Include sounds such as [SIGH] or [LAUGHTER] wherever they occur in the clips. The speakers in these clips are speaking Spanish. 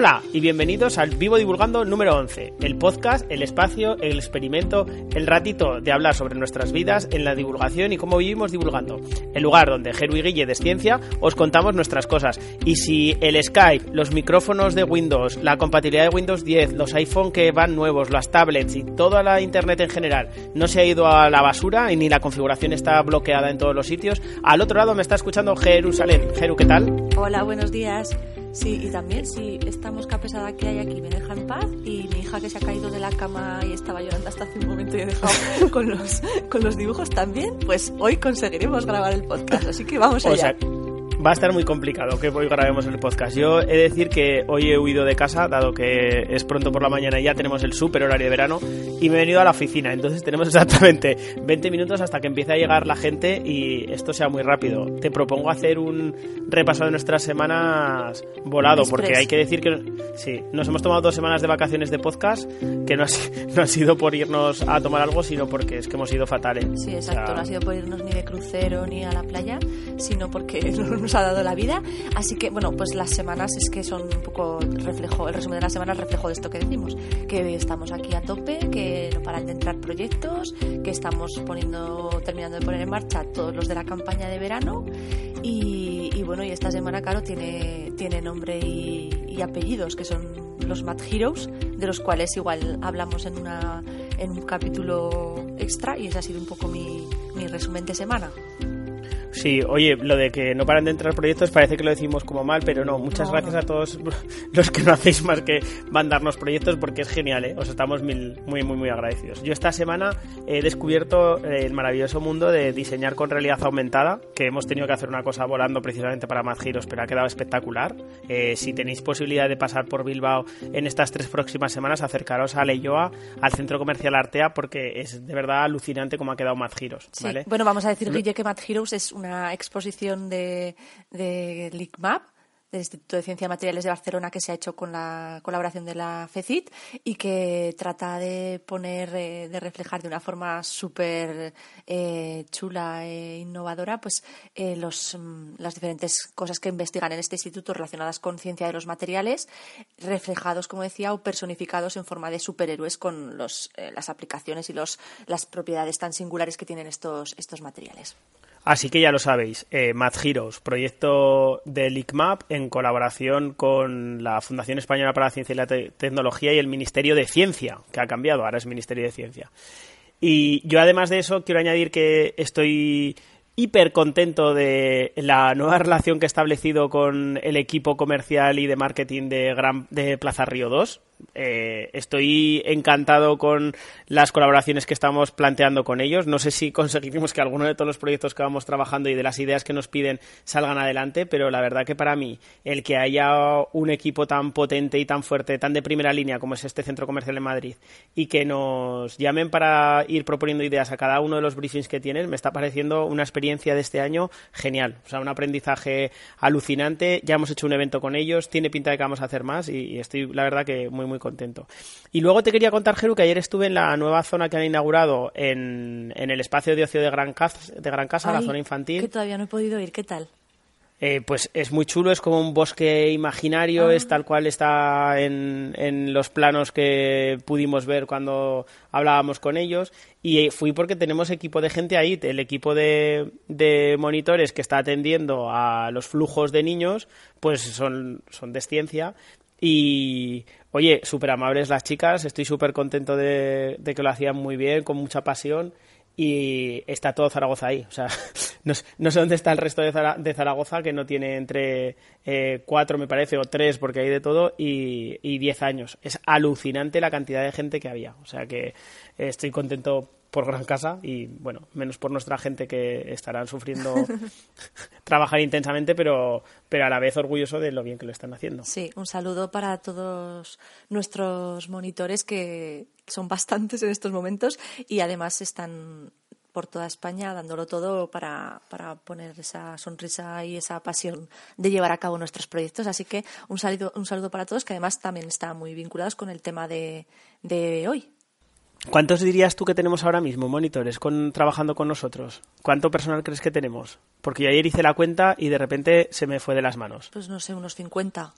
Hola y bienvenidos al Vivo Divulgando número 11, el podcast, el espacio, el experimento, el ratito de hablar sobre nuestras vidas en la divulgación y cómo vivimos divulgando. El lugar donde Geru y Guille de Ciencia os contamos nuestras cosas. Y si el Skype, los micrófonos de Windows, la compatibilidad de Windows 10, los iPhone que van nuevos, las tablets y toda la Internet en general no se ha ido a la basura y ni la configuración está bloqueada en todos los sitios, al otro lado me está escuchando Jerusalén. Jeru, ¿qué tal? Hola, buenos días. Sí, y también si esta mosca pesada que hay aquí me deja en paz y mi hija que se ha caído de la cama y estaba llorando hasta hace un momento y he dejado con los, con los dibujos también, pues hoy conseguiremos grabar el podcast, así que vamos allá va a estar muy complicado que hoy grabemos el podcast. Yo he de decir que hoy he huido de casa, dado que es pronto por la mañana y ya tenemos el super horario de verano, y me he venido a la oficina. Entonces tenemos [LAUGHS] exactamente 20 minutos hasta que empiece a llegar la gente y esto sea muy rápido. Te propongo hacer un repaso de nuestras semanas volado, porque hay que decir que sí, nos hemos tomado dos semanas de vacaciones de podcast, que no ha, [LAUGHS] no ha sido por irnos a tomar algo, sino porque es que hemos ido fatales. Sí, exacto, no ha sido por irnos ni de crucero ni a la playa, sino porque [LAUGHS] no ha dado la vida. Así que, bueno, pues las semanas es que son un poco reflejo, el resumen de las semanas reflejo de esto que decimos, que estamos aquí a tope, que no paran de entrar proyectos, que estamos poniendo, terminando de poner en marcha todos los de la campaña de verano y, bueno, y esta semana, claro, tiene, tiene nombre y, apellidos, que son los Mad Heroes, de los cuales igual hablamos en, una, en un capítulo extra y ese ha sido un poco mi, mi resumen de semana. Sí, oye, lo de que no paran de entrar proyectos parece que lo decimos como mal, pero no, muchas gracias a todos [LAUGHS] los que no hacéis más que mandarnos proyectos porque es genial, ¿eh? Os estamos muy, muy, muy agradecidos. Yo esta semana he descubierto el maravilloso mundo de diseñar con realidad aumentada, que hemos tenido que hacer una cosa volando precisamente para más giros, pero ha quedado espectacular. Eh, si tenéis posibilidad de pasar por Bilbao en estas tres próximas semanas, acercaros a Leyoa, al Centro Comercial Artea, porque es de verdad alucinante cómo ha quedado Mad Giros. ¿vale? Bueno, vamos a decir, Guille, que Mad Heroes es una exposición de, de LICMAP, del Instituto de Ciencia y Materiales de Barcelona que se ha hecho con la colaboración de la FECIT y que trata de poner, eh, de reflejar de una forma súper eh, chula e innovadora pues eh, los, mm, las diferentes cosas que investigan en este instituto relacionadas con ciencia de los materiales, reflejados, como decía, o personificados en forma de superhéroes con los, las aplicaciones y los, las propiedades tan singulares que tienen estos, estos materiales. Así que ya lo sabéis, eh, Heroes, proyecto del ICMAP en colaboración con la Fundación Española para la Ciencia y la Tecnología y el Ministerio de Ciencia, que ha cambiado, ahora es Ministerio de Ciencia. Y yo además de eso quiero añadir que estoy hiper contento de la nueva relación que he establecido con el equipo comercial y de marketing de, Gran, de Plaza Río 2 eh, estoy encantado con las colaboraciones que estamos planteando con ellos. No sé si [LAUGHS] conseguiremos que alguno de todos los proyectos que vamos trabajando y de las ideas que nos piden salgan adelante, pero la verdad que para mí el que haya un equipo tan potente y tan fuerte, tan de primera línea como es este centro comercial en Madrid y que nos llamen para ir proponiendo ideas a cada uno de los briefings que tienen, me está pareciendo una experiencia de este año genial. O sea, un aprendizaje alucinante. Ya hemos hecho un evento con ellos, tiene pinta de que vamos a hacer más y, y estoy, la verdad, que muy, muy contento. Y luego te quería contar, Jeru, que ayer estuve en la nueva zona que han inaugurado en, el espacio de ocio de Gran Casa, de Gran Casa la zona infantil. Que todavía no he podido ir, ¿qué tal? Eh, pues es muy chulo, es como un bosque imaginario, ah. es tal cual está en, en, los planos que pudimos ver cuando hablábamos con ellos. Y fui porque tenemos equipo de gente ahí, el equipo de, de monitores que está atendiendo a los flujos de niños, pues son, son de ciencia. Y Oye, súper amables las chicas, estoy súper contento de, que lo hacían muy bien, con mucha pasión y está todo Zaragoza ahí. O sea, [LAUGHS] no, sé dónde está el resto de, Zaragoza, que no tiene entre eh, cuatro, me parece, o tres, porque hay de todo, y, y diez años. Es alucinante la cantidad de gente que había. O sea que estoy contento por Gran Casa y, bueno, menos por nuestra gente que estarán sufriendo [LAUGHS] trabajar intensamente, pero, pero a la vez orgulloso de lo bien que lo están haciendo. Sí, un saludo para todos nuestros monitores que son bastantes en estos momentos y además están por toda España dándolo todo para, para poner esa sonrisa y esa pasión de llevar a cabo nuestros proyectos. Así que un saludo, un saludo para todos que además también están muy vinculados con el tema de, de hoy, ¿Cuántos dirías tú que tenemos ahora mismo monitores con, trabajando con nosotros? ¿Cuánto personal crees que tenemos? Porque yo ayer hice la cuenta y de repente se me fue de las manos. Pues no sé, unos 50.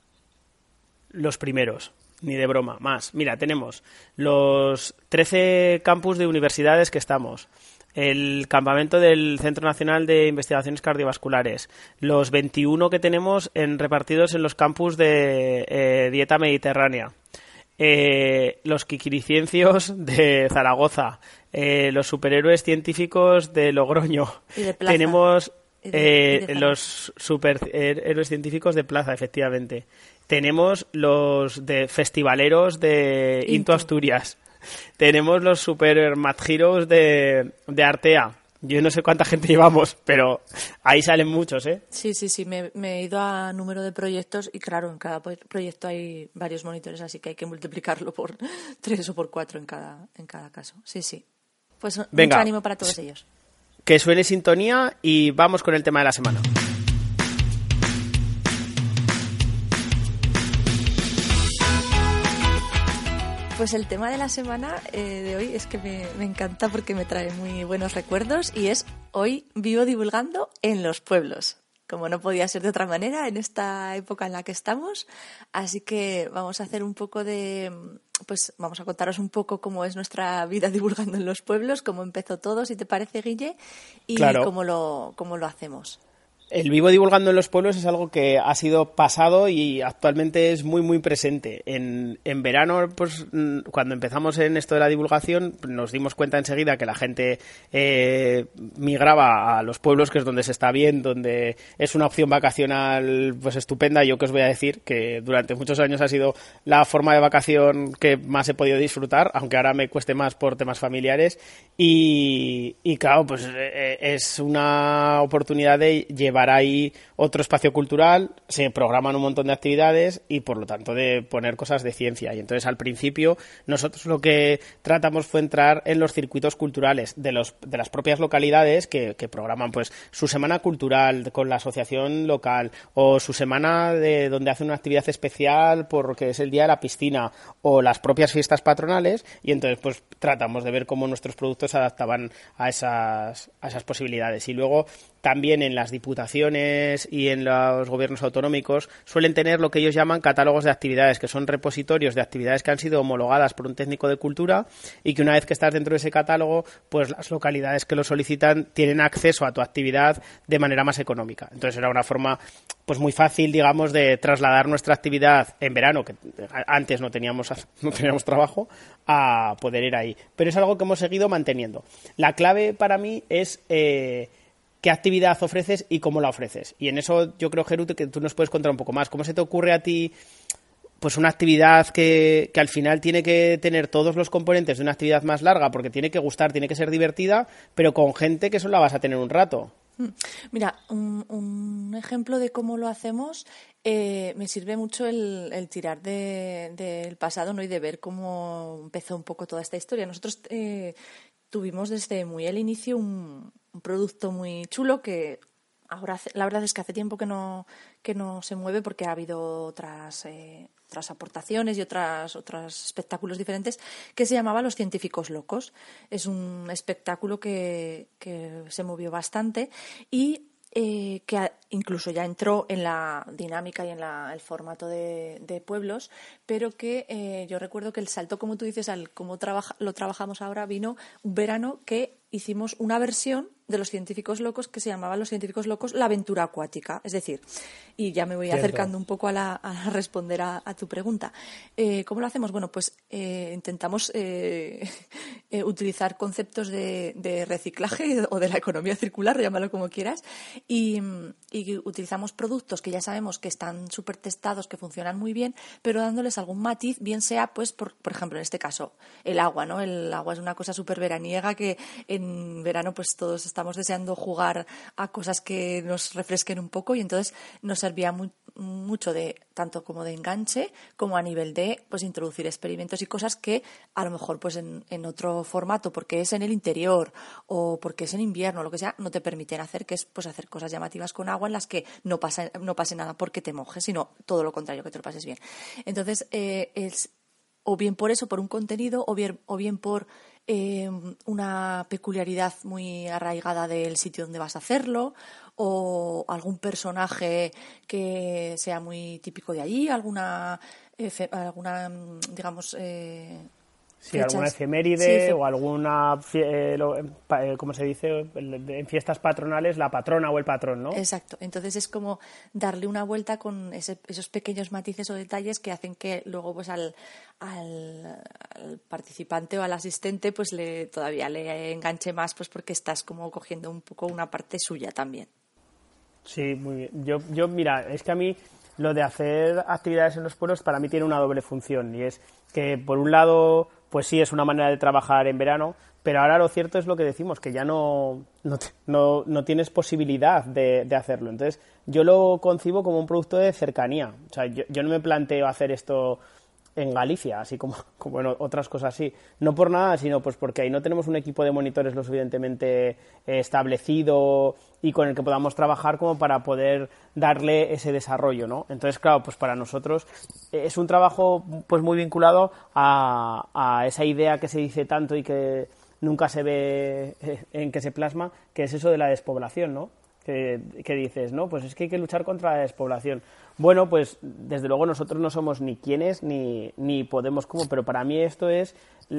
los primeros. Ni de broma, más. Mira, tenemos los 13 campus de universidades que estamos, el campamento del Centro Nacional de Investigaciones Cardiovasculares, los 21 que tenemos en, repartidos en los campus de eh, dieta mediterránea, eh, los Kikiriciencios de Zaragoza, eh, los superhéroes científicos de Logroño. Tenemos los superhéroes científicos de Plaza, efectivamente. Tenemos los de festivaleros de Into Asturias. Tenemos los Super Mad Heroes de, de Artea. Yo no sé cuánta gente [LAUGHS] llevamos, pero ahí salen muchos, ¿eh? Sí, sí, sí. Me, he ido a número de proyectos y, claro, en cada proyecto hay varios monitores, así que hay que multiplicarlo por [LAUGHS] tres o por cuatro en cada, en cada caso. Sí, sí. Pues Venga, mucho ánimo para todos ellos. Que suene sintonía y vamos con el tema de la semana. Pues el tema de la semana eh, de hoy es que me, encanta porque me trae muy buenos recuerdos y es hoy vivo divulgando en los pueblos como no podía ser de otra manera en esta época en la que estamos. Así que vamos a hacer un poco de, pues vamos a contaros un poco cómo es nuestra vida [LAUGHS] divulgando en los pueblos, cómo empezó todo, si te parece, Guille, y cómo, lo, cómo lo hacemos. El vivo divulgando en los pueblos es algo que ha sido pasado y actualmente es muy muy presente. En, en verano, pues mm, cuando empezamos en esto de la divulgación, nos dimos cuenta enseguida que la gente eh, migraba a los pueblos, que es donde se está bien, donde es una opción vacacional pues estupenda. Yo que os voy a decir que durante muchos años ha sido la forma de vacación que más he podido disfrutar, aunque ahora me cueste más por temas familiares. Y, y claro, pues eh, es una oportunidad de llevar ahí otro espacio cultural, se programan un montón de actividades y por lo tanto de poner cosas de ciencia. Y entonces al principio nosotros lo que tratamos fue entrar en los circuitos culturales de, los, de las propias localidades que, programan pues su semana cultural con la asociación local o su semana de donde hacen una actividad especial porque es el día de la piscina o las propias fiestas patronales y entonces pues tratamos de ver cómo nuestros productos se adaptaban a esas posibilidades. Y luego también en las diputaciones y en los gobiernos autonómicos suelen tener lo que ellos llaman catálogos de actividades, que son repositorios de actividades que han sido homologadas por un técnico de cultura y que una vez que estás dentro de ese catálogo, pues las localidades que lo solicitan tienen acceso a tu actividad de manera más económica. Entonces era una forma pues muy fácil, digamos, de trasladar nuestra actividad en verano, que antes no teníamos, [LAUGHS] no teníamos trabajo, a poder ir ahí. Pero es algo que hemos seguido manteniendo. La clave para mí es eh, qué actividad ofreces y cómo la ofreces. Y en eso yo creo, Gerute, que tú nos puedes contar un poco más. ¿Cómo se te ocurre a ti pues una actividad que, que, al final tiene que tener todos los componentes de una actividad más larga, porque tiene que gustar, tiene que ser divertida, pero con gente que solo la vas a tener un rato. Mm. Mira, un, ejemplo de cómo lo hacemos eh, me sirve mucho el, tirar del pasado ¿no? y de ver cómo empezó un poco toda esta historia. Nosotros eh, tuvimos desde muy el inicio un, un producto muy chulo que ahora la verdad es que hace tiempo que no, que no se mueve porque ha habido otras, eh, otras aportaciones y otras, otros espectáculos diferentes que se llamaba Los Científicos Locos. Es un espectáculo que, que se movió bastante y eh, que incluso ya entró en la dinámica y en el formato de, pueblos, pero que eh, yo recuerdo que el salto, como tú dices, al cómo lo trabajamos ahora, vino un verano que hicimos una versión de los científicos locos que se llamaba Los científicos locos la aventura acuática. Es decir, y ya me voy acercando un poco a, [LAUGHS] responder a, tu pregunta. Eh, ¿Cómo lo hacemos? Bueno, pues eh, intentamos eh, [LAUGHS] utilizar conceptos de, reciclaje o de la economía circular, llámalo como quieras, y, utilizamos productos que ya sabemos que están súper testados, que funcionan muy bien, pero dándoles algún matiz, bien sea, pues, por, por ejemplo, en este caso, el agua, ¿no? El agua es una cosa súper veraniega que en verano, pues todos estamos estamos deseando jugar a cosas que nos refresquen un poco y entonces nos servía mucho de tanto como de enganche como a nivel de pues introducir experimentos y cosas que a lo mejor pues en, otro formato porque es en el interior o porque es en invierno o lo que sea no te permiten hacer que es pues hacer cosas llamativas con agua en las que no pasa no pase nada porque te mojes sino todo lo contrario que te lo pases bien. Entonces eh, es o bien por eso por un contenido o bien o bien por Em, una peculiaridad muy arraigada del sitio donde vas a hacerlo o algún personaje que sea muy típico de allí, alguna, alguna digamos, eh, Sí, alguna efeméride o alguna, eh, eh, como se dice, en fiestas patronales, la patrona o el patrón, ¿no? Exacto. Entonces es como darle una vuelta con esos pequeños matices o detalles que hacen que luego pues al, al, participante o al asistente pues le todavía le enganche más pues porque estás como cogiendo un poco una parte suya también. Sí, muy bien. Yo, yo mira, es que a mí lo de hacer actividades en los pueblos para mí tiene una doble función y es que por un lado pues sí es una manera de trabajar en verano, pero ahora lo cierto es lo que decimos, que ya no, no, no, tienes posibilidad de, de, hacerlo. Entonces, yo lo concibo como un producto de cercanía. O sea, yo, yo no me planteo hacer esto en Galicia, así como, [LAUGHS] como en otras cosas así. No por nada, sino pues porque ahí no tenemos un equipo de monitores lo suficientemente eh, establecido y con el que podamos trabajar como para poder darle ese desarrollo, ¿no? Entonces, claro, pues para nosotros es un trabajo pues muy vinculado a, a esa idea que se dice tanto y que nunca se ve eh, en que se plasma, que es eso de la despoblación, ¿no? Que, que dices, no, pues es que hay que luchar contra la despoblación bueno, pues desde luego nosotros no somos ni quienes ni, ni podemos como, pero para mí esto es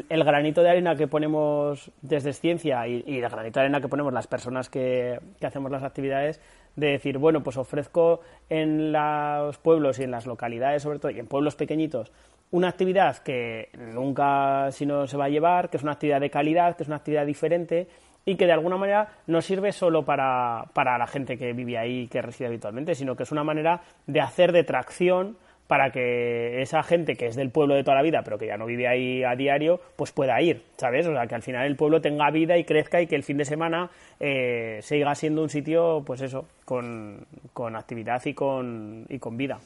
el granito de arena que ponemos desde ciencia y, el granito de arena que ponemos las personas que, que hacemos las actividades de decir, bueno, pues ofrezco en los pueblos y en las localidades, sobre todo, y en pueblos pequeñitos, una actividad que nunca si no se va a llevar, que es una actividad de calidad, que es una actividad diferente y que de alguna manera no sirve solo para, para la gente que vive ahí y que reside habitualmente, sino que es una manera de hacer de tracción para que esa gente que es del pueblo de toda la vida, pero que ya no vive ahí a diario, pues pueda ir, ¿sabes? O sea, que al final el pueblo tenga vida y crezca y que el fin de semana eh, siga siendo un sitio, pues eso, con, con actividad y con, y con vida.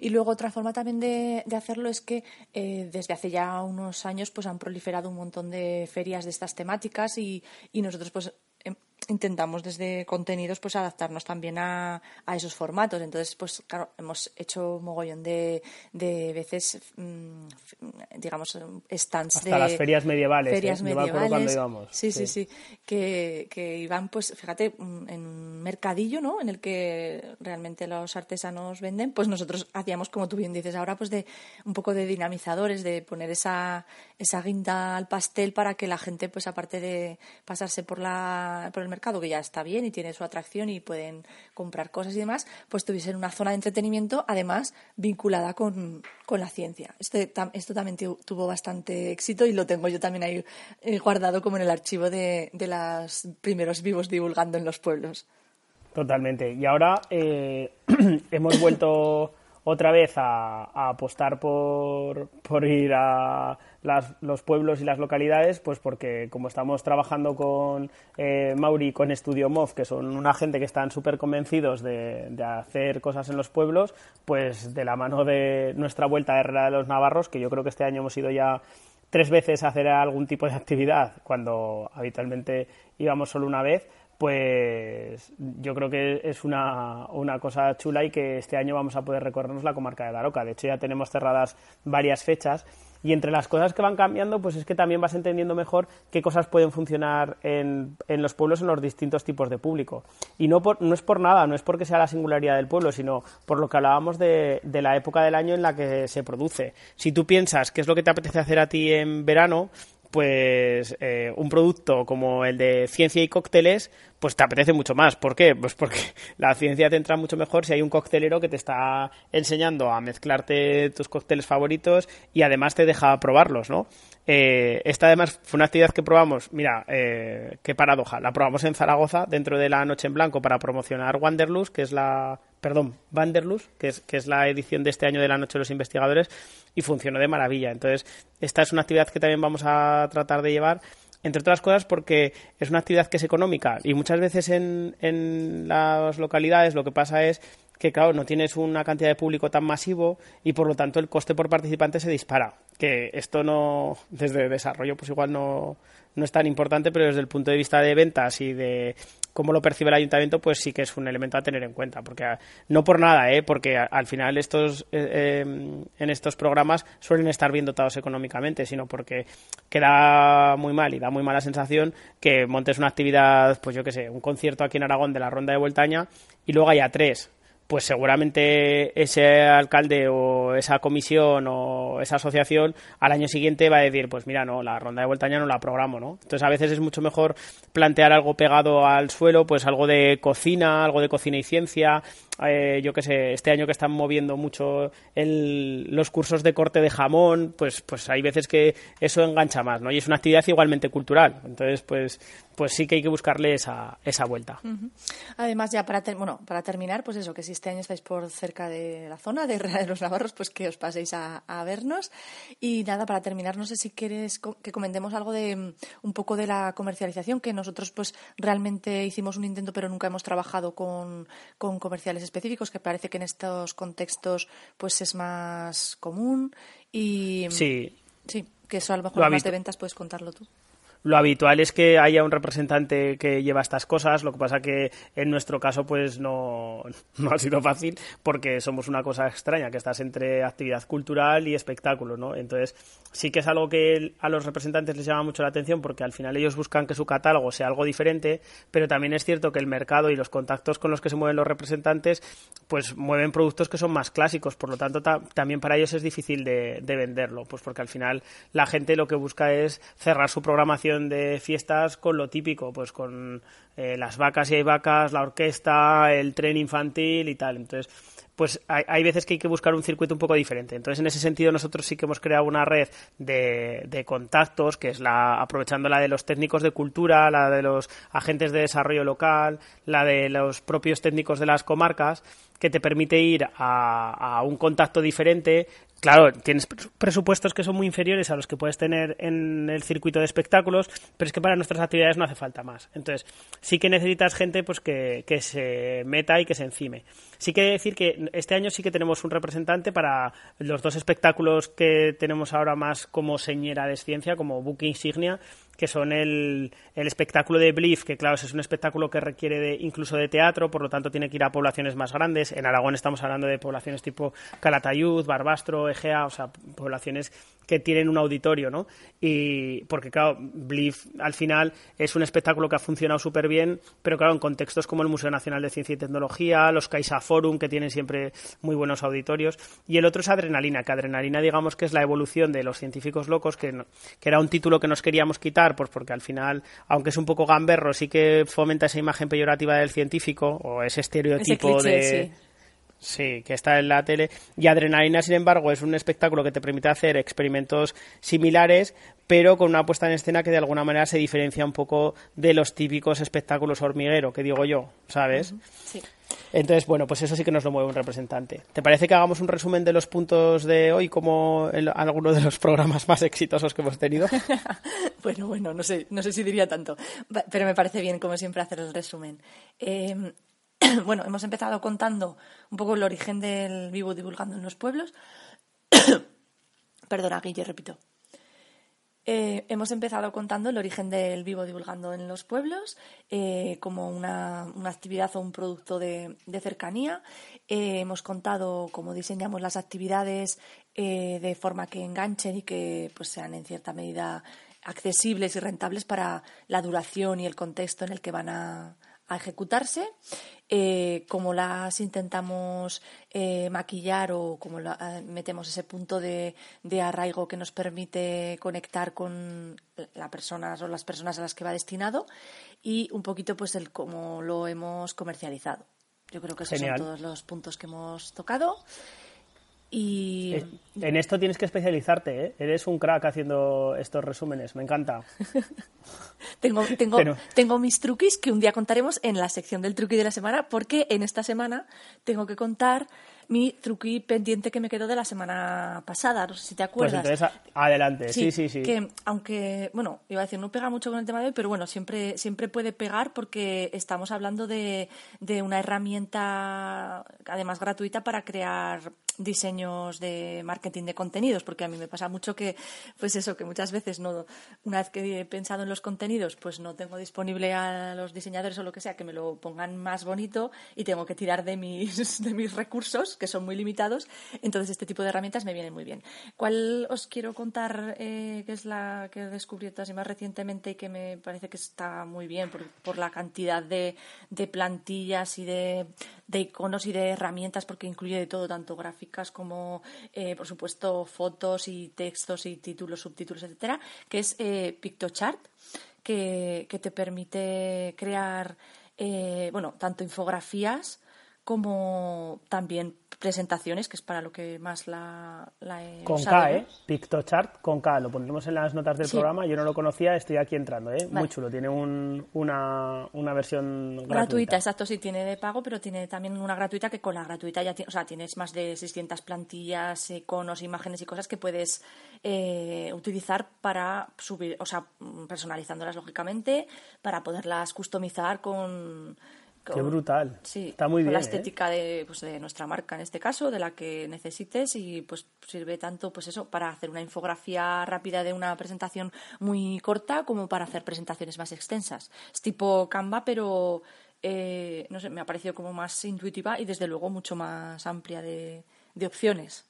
Y luego otra forma también de, hacerlo es que eh, desde hace ya unos años pues han proliferado un montón de ferias de estas temáticas y, y nosotros pues intentamos desde contenidos pues adaptarnos también a, a, esos formatos. Entonces, pues claro, hemos hecho mogollón de, de veces, mm, digamos, stands Hasta las ferias medievales. ¿eh? Ferias medievales. Cuando íbamos. Sí, sí, sí, Que, que iban, pues, fíjate, mm, en un mercadillo, ¿no? En el que realmente los artesanos venden, pues nosotros hacíamos, como tú bien dices ahora, pues de un poco de dinamizadores, de poner esa, esa guinda al pastel para que la gente, pues aparte de pasarse por la por el mercado que ya está bien y tiene su atracción y pueden comprar cosas y demás, pues tuviesen una zona de entretenimiento, además vinculada con, con la ciencia. Este, esto también tuvo bastante éxito y lo tengo yo también ahí eh, guardado como en el archivo de, de los primeros vivos divulgando en los pueblos. Totalmente. Y ahora eh, [CLEARS THROAT] hemos vuelto otra vez a, apostar por, por ir a los pueblos y las localidades, pues porque como estamos trabajando con eh, Mauri con Estudio MOV, que son una gente que están súper convencidos de, hacer cosas en los pueblos, pues de la mano de nuestra vuelta a Herrera de los Navarros, que yo creo que este año hemos ido ya tres veces a hacer algún tipo de actividad, cuando habitualmente íbamos solo una vez, pues yo creo que es una, una, cosa chula y que este año vamos a poder recorrernos la comarca de Daroca. De hecho, ya tenemos cerradas varias fechas y entre las cosas que van cambiando, pues es que también vas entendiendo mejor qué cosas pueden funcionar en, en los pueblos en los distintos tipos de público. Y no, no es por nada, no es porque sea la singularidad del pueblo, sino por lo que hablábamos de, de la época del año en la que se produce. Si tú piensas qué es lo que te apetece hacer a ti en verano, pues eh, un producto como el de ciencia y cócteles, pues te apetece mucho más. ¿Por qué? Pues porque [LAUGHS] la ciencia te entra mucho mejor si hay un coctelero que te está enseñando a mezclarte tus cócteles favoritos y además te deja probarlos, ¿no? Eh, esta además fue una actividad que probamos, mira, eh, qué paradoja, la probamos en Zaragoza dentro de la Noche en Blanco para promocionar Wanderlust, que es la, perdón, Wanderlust, que es, que es la edición de este año de la Noche de los Investigadores, y funcionó de maravilla. Entonces, esta es una actividad que también vamos a tratar de llevar entre otras cosas porque es una actividad que es económica y muchas veces en, en las localidades lo que pasa es que claro, no tienes una cantidad de público tan masivo y por lo tanto el coste por participante se dispara. Que esto no, desde desarrollo, pues igual no, no es tan importante, pero desde el punto de vista de ventas y de cómo lo percibe el ayuntamiento, pues sí que es un elemento a tener en cuenta. Porque no por nada, ¿eh? porque al final estos eh, em, en estos programas suelen estar bien dotados económicamente, sino porque queda muy mal y da muy mala sensación que montes una actividad, pues yo qué sé, un concierto aquí en Aragón de la Ronda de Vueltaña y luego haya tres pues seguramente ese alcalde o esa comisión o esa asociación al año siguiente va a decir, pues mira, no, la ronda de vuelta ya no la programo, ¿no? Entonces a veces es mucho mejor plantear algo pegado al suelo, pues algo de cocina, algo de cocina y ciencia, eh, yo qué sé, este año que están moviendo mucho los cursos de corte de jamón, pues, pues hay veces que eso engancha más, ¿no? Y es una actividad igualmente cultural. Entonces, pues, pues sí que hay que buscarle esa, esa vuelta. Además, ya para, bueno, para terminar, pues eso, que si este año estáis por cerca de la zona de Real de los Navarros, pues que os paséis a, vernos. Y nada, para terminar, no sé si quieres que comentemos algo de mm, un poco de la comercialización, que nosotros pues realmente hicimos un intento, pero nunca hemos trabajado con, con comerciales específicos, que parece que en estos contextos pues es más común. Y sí. Sí, que eso a lo mejor más de ventas puedes contarlo tú lo habitual es que haya un representante que lleva estas cosas, lo que pasa que en nuestro caso pues [LAUGHS] no, ha sido fácil porque somos una cosa extraña, que estás entre actividad cultural y espectáculo, ¿no? Entonces sí que es algo que a los representantes les llama mucho la atención porque al final ellos buscan que su catálogo sea algo diferente, pero también es cierto que el mercado y los contactos con los que se mueven los representantes pues mueven productos que son más clásicos, por lo tanto también para ellos es difícil de, de venderlo, pues porque al final la gente lo que busca es cerrar su programación de fiestas con lo típico, pues con eh, las vacas y hay vacas, la orquesta, el tren infantil y tal. Entonces, pues hay, veces que hay que buscar un circuito un poco diferente. Entonces, en ese sentido, nosotros sí que hemos creado una red de, de, contactos, que es la, aprovechando la de los técnicos de cultura, la de los agentes de desarrollo local, la de los propios técnicos de las comarcas, que te permite ir a, a un contacto diferente, Claro, tienes presupuestos que son muy inferiores a los que puedes tener en el circuito de espectáculos, pero es que para nuestras actividades no hace falta más. Entonces, sí que necesitas gente pues que, se meta y que se encime. Sí que decir que este año sí que tenemos un representante para los dos espectáculos que tenemos ahora más como señera de ciencia, como Book Insignia, que son el, el espectáculo de Bliff, que claro, es un espectáculo que requiere de, incluso de teatro, por lo tanto tiene que ir a poblaciones más grandes. En Aragón estamos hablando de poblaciones tipo Calatayud, Barbastro, Egea, o sea, poblaciones que tienen un auditorio, ¿no? Y porque, claro, Bliff al final es un espectáculo que ha funcionado súper bien, pero claro, en contextos como el Museo Nacional de Ciencia y Tecnología, los Caixa Forum, que tienen siempre muy buenos auditorios, y el otro es Adrenalina, que Adrenalina, digamos que es la evolución de los científicos locos, que, que era un título que nos queríamos quitar, pues porque al final, aunque es un poco gamberro, sí que fomenta esa imagen peyorativa del científico, o ese estereotipo de... Sí, que está en la tele. Y Adrenalina, sin embargo, es un espectáculo que te permite hacer experimentos similares, pero con una puesta en escena que de alguna manera se diferencia un poco de los típicos espectáculos hormiguero, que digo yo, ¿sabes? Sí. Entonces, bueno, pues eso sí que nos lo mueve un representante. ¿Te parece que hagamos un resumen de los puntos de hoy como en alguno de los programas más exitosos que hemos tenido? [LAUGHS] bueno, bueno, no sé, no sé si diría tanto, pero me parece bien, como siempre, hacer el resumen. Eh, [COUGHS] bueno, hemos empezado contando un poco el origen del vivo divulgando en los pueblos. [COUGHS] Perdona, Guille, repito. Eh, hemos empezado contando el origen del vivo divulgando en los pueblos eh, como una, actividad o un producto de, cercanía. Eh, hemos contado cómo diseñamos las actividades de forma que enganchen y que pues, sean en cierta medida accesibles y rentables para la duración y el contexto en el que van a ejecutarse, eh, como las intentamos eh, maquillar o como eh, metemos ese punto de, arraigo que nos permite conectar con las personas o las personas a las que va destinado y un poquito pues el cómo lo hemos comercializado. Yo creo que esos son todos los puntos que hemos tocado. Y En esto tienes que especializarte, ¿eh? Eres un crack haciendo estos resúmenes, me encanta. [LAUGHS] tengo, tengo, tengo mis truquis que un día contaremos en la sección del truqui de la semana, porque en esta semana tengo que contar mi truqui pendiente que me quedó de la semana pasada, no sé si te pues acuerdas. Pues entonces, adelante, sí, sí, sí, Que aunque, bueno, iba a decir, no pega mucho con el tema de hoy, pero bueno, siempre, siempre puede pegar porque estamos hablando de, de una herramienta, además gratuita, para crear diseños de marketing de contenidos, porque a mí me pasa mucho que, pues eso, que muchas veces no, una vez que he pensado en los contenidos, pues no tengo disponible a los diseñadores o lo que sea que me lo pongan más bonito y tengo que tirar de mis, [LAUGHS] de mis recursos, que son muy limitados. Entonces, este tipo de herramientas me vienen muy bien. ¿Cuál os quiero contar, eh, que es la que he descubierto así más recientemente y que me parece que está muy bien por, la cantidad de, plantillas y de, iconos y de herramientas, porque incluye de todo, tanto gráfico como, eh, por supuesto, fotos y textos y títulos, subtítulos, etcétera, que es eh, PictoChart, que, que, te permite crear, bueno, tanto infografías como también presentaciones, que es para lo que más la, la he Con K, ¿eh? PictoChart con K, lo pondremos en las notas del programa. Yo no lo conocía, estoy aquí entrando, ¿eh? Muy chulo, tiene una, una versión gratuita. gratuita. exacto, sí, tiene de pago, pero tiene también una gratuita que con la gratuita ya o sea, tienes más de 600 plantillas, iconos, imágenes y cosas que puedes eh, utilizar para subir, o sea, personalizándolas lógicamente, para poderlas customizar con Qué brutal. Sí, está muy bien. la ¿eh? estética de, pues, de nuestra marca en este caso, de la que necesites y pues sirve tanto pues eso para hacer una infografía rápida de una presentación muy corta como para hacer presentaciones más extensas. Es tipo Canva, pero eh, no sé, me ha parecido como más intuitiva y desde luego mucho más amplia de, de opciones.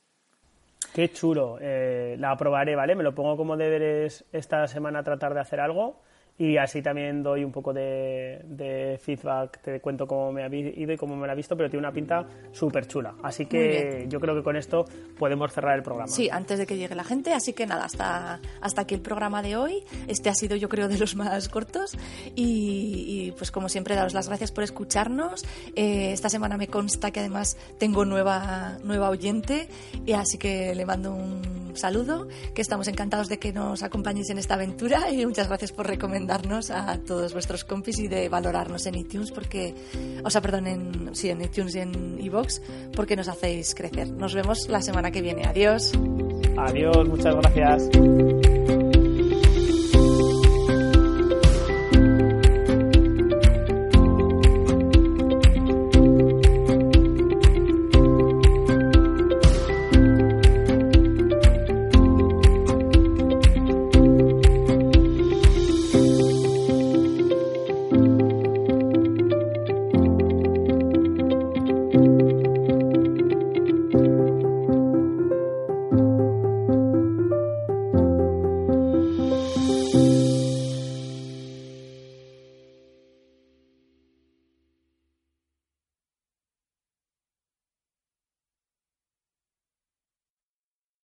Qué chulo. Eh, la probaré, ¿vale? Me lo pongo como deberes esta semana tratar de hacer algo y así también doy un poco de, feedback, te cuento cómo me ha ido y cómo me lo ha visto, pero tiene una pinta súper chula. Así que yo creo que con esto podemos cerrar el programa. Sí, antes de que llegue la gente, así que nada, hasta, hasta aquí el programa de hoy. Este ha sido yo creo de los más cortos y, pues como siempre daros las gracias por escucharnos. Eh, esta semana me consta que además tengo nueva, nueva oyente y así que le mando un saludo, que estamos encantados de que nos acompañéis en esta aventura y muchas gracias por recomendar darnos a todos vuestros compis y de valorarnos en iTunes porque, o sea, perdón, en, sí, en iTunes y en iVoox porque nos hacéis crecer. Nos vemos la semana que viene. Adiós. Adiós, muchas gracias.